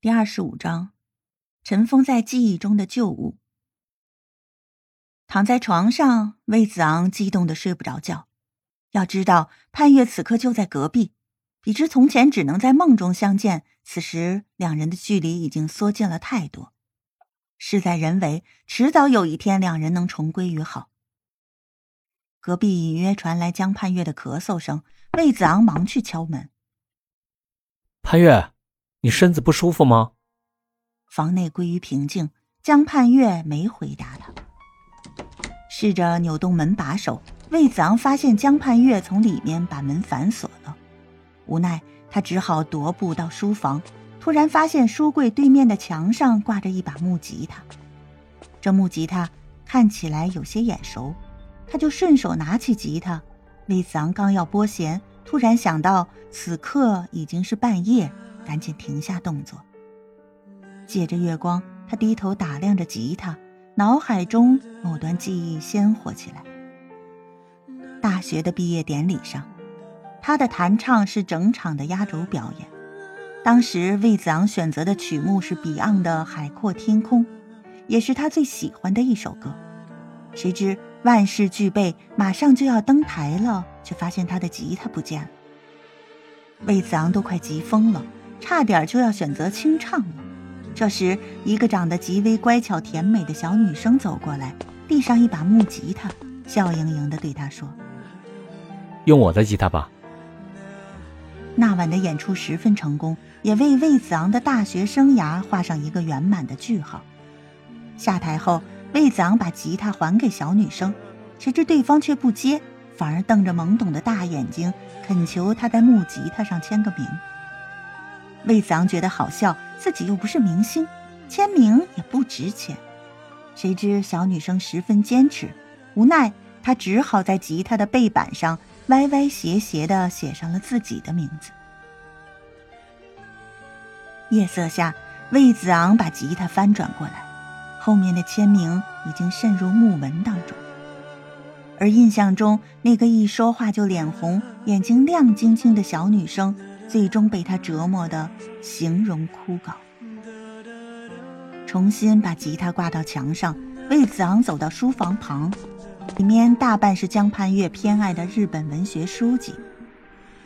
第二十五章，尘封在记忆中的旧物。躺在床上，魏子昂激动的睡不着觉。要知道，潘越此刻就在隔壁，比之从前只能在梦中相见，此时两人的距离已经缩近了太多。事在人为，迟早有一天，两人能重归于好。隔壁隐约传来江盼月的咳嗽声，魏子昂忙去敲门。潘月。你身子不舒服吗？房内归于平静，江盼月没回答他。试着扭动门把手，魏子昂发现江盼月从里面把门反锁了。无奈，他只好踱步到书房，突然发现书柜对面的墙上挂着一把木吉他。这木吉他看起来有些眼熟，他就顺手拿起吉他。魏子昂刚要拨弦，突然想到此刻已经是半夜。赶紧停下动作。借着月光，他低头打量着吉他，脑海中某段记忆鲜活起来。大学的毕业典礼上，他的弹唱是整场的压轴表演。当时魏子昂选择的曲目是 Beyond 的《海阔天空》，也是他最喜欢的一首歌。谁知万事俱备，马上就要登台了，却发现他的吉他不见了。魏子昂都快急疯了。差点就要选择清唱了。这时，一个长得极为乖巧甜美的小女生走过来，递上一把木吉他，笑盈盈地对他说：“用我的吉他吧。”那晚的演出十分成功，也为魏子昂的大学生涯画上一个圆满的句号。下台后，魏子昂把吉他还给小女生，谁知对方却不接，反而瞪着懵懂的大眼睛，恳求他在木吉他上签个名。魏子昂觉得好笑，自己又不是明星，签名也不值钱。谁知小女生十分坚持，无奈他只好在吉他的背板上歪歪斜斜地写上了自己的名字。夜色下，魏子昂把吉他翻转过来，后面的签名已经渗入木纹当中。而印象中那个一说话就脸红、眼睛亮晶晶的小女生。最终被他折磨的形容枯槁。重新把吉他挂到墙上，魏子昂走到书房旁，里面大半是江畔月偏爱的日本文学书籍。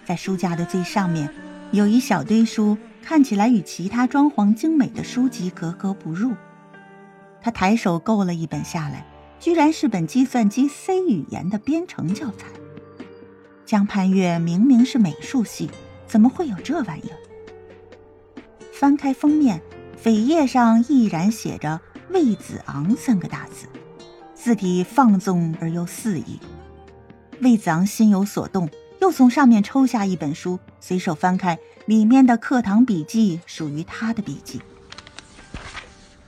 在书架的最上面，有一小堆书，看起来与其他装潢精美的书籍格格不入。他抬手够了一本下来，居然是本计算机 C 语言的编程教材。江畔月明明是美术系。怎么会有这玩意儿？翻开封面，扉页上毅然写着“魏子昂”三个大字，字体放纵而又肆意。魏子昂心有所动，又从上面抽下一本书，随手翻开，里面的课堂笔记属于他的笔记。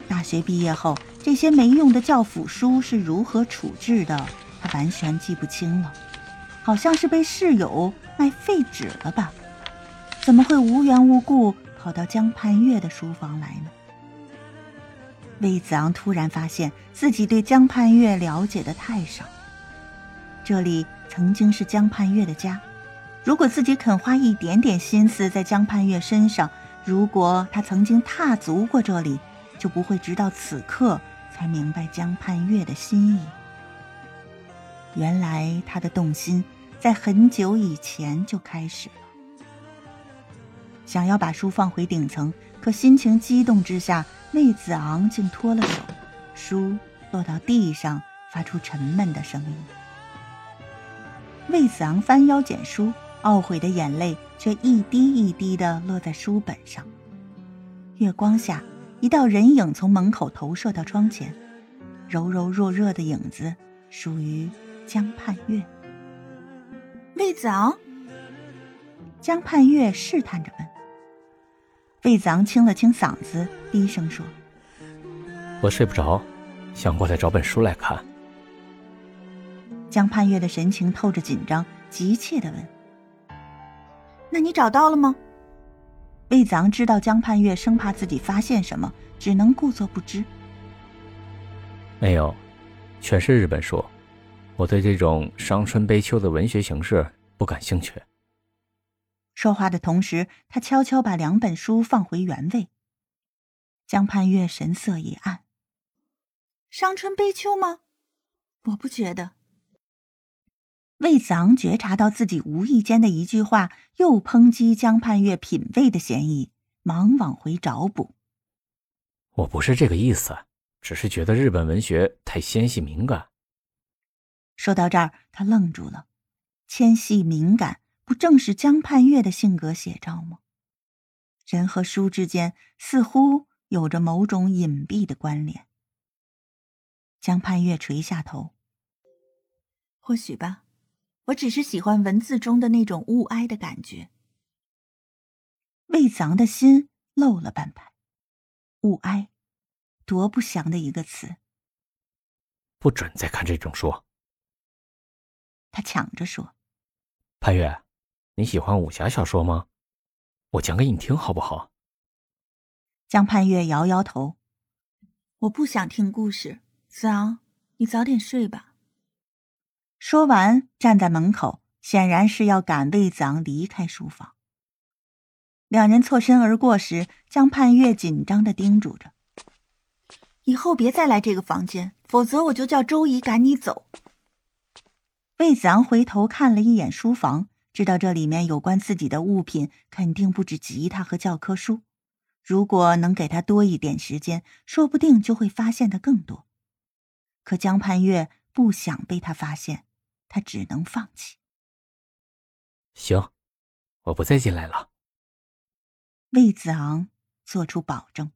大学毕业后，这些没用的教辅书是如何处置的，他完全记不清了，好像是被室友卖废纸了吧。怎么会无缘无故跑到江畔月的书房来呢？魏子昂突然发现自己对江畔月了解的太少。这里曾经是江畔月的家，如果自己肯花一点点心思在江畔月身上，如果他曾经踏足过这里，就不会直到此刻才明白江畔月的心意。原来他的动心在很久以前就开始了。想要把书放回顶层，可心情激动之下，魏子昂竟脱了手，书落到地上，发出沉闷的声音。魏子昂翻腰捡书，懊悔的眼泪却一滴一滴地落在书本上。月光下，一道人影从门口投射到窗前，柔柔弱弱的影子，属于江畔月。魏子昂，江畔月试探着问。魏子昂清了清嗓子，低声说：“我睡不着，想过来找本书来看。”江盼月的神情透着紧张，急切的问：“那你找到了吗？”魏子昂知道江盼月生怕自己发现什么，只能故作不知。没有，全是日本书，我对这种伤春悲秋的文学形式不感兴趣。说话的同时，他悄悄把两本书放回原位。江盼月神色一暗：“伤春悲秋吗？我不觉得。”魏子昂觉察到自己无意间的一句话又抨击江盼月品味的嫌疑，忙往回找补：“我不是这个意思，只是觉得日本文学太纤细敏感。”说到这儿，他愣住了。纤细敏感，不正是江畔月的性格写照吗？人和书之间似乎有着某种隐蔽的关联。江畔月垂下头。或许吧，我只是喜欢文字中的那种物哀的感觉。魏藏的心漏了半拍，物哀，多不祥的一个词。不准再看这种书。他抢着说：“潘越，你喜欢武侠小说吗？我讲给你听好不好？”江盼月摇摇头：“我不想听故事。子昂，你早点睡吧。”说完，站在门口，显然是要赶魏子昂离开书房。两人错身而过时，江盼月紧张的叮嘱着：“以后别再来这个房间，否则我就叫周姨赶你走。”魏子昂回头看了一眼书房，知道这里面有关自己的物品肯定不止吉他和教科书。如果能给他多一点时间，说不定就会发现的更多。可江盼月不想被他发现，他只能放弃。行，我不再进来了。魏子昂做出保证。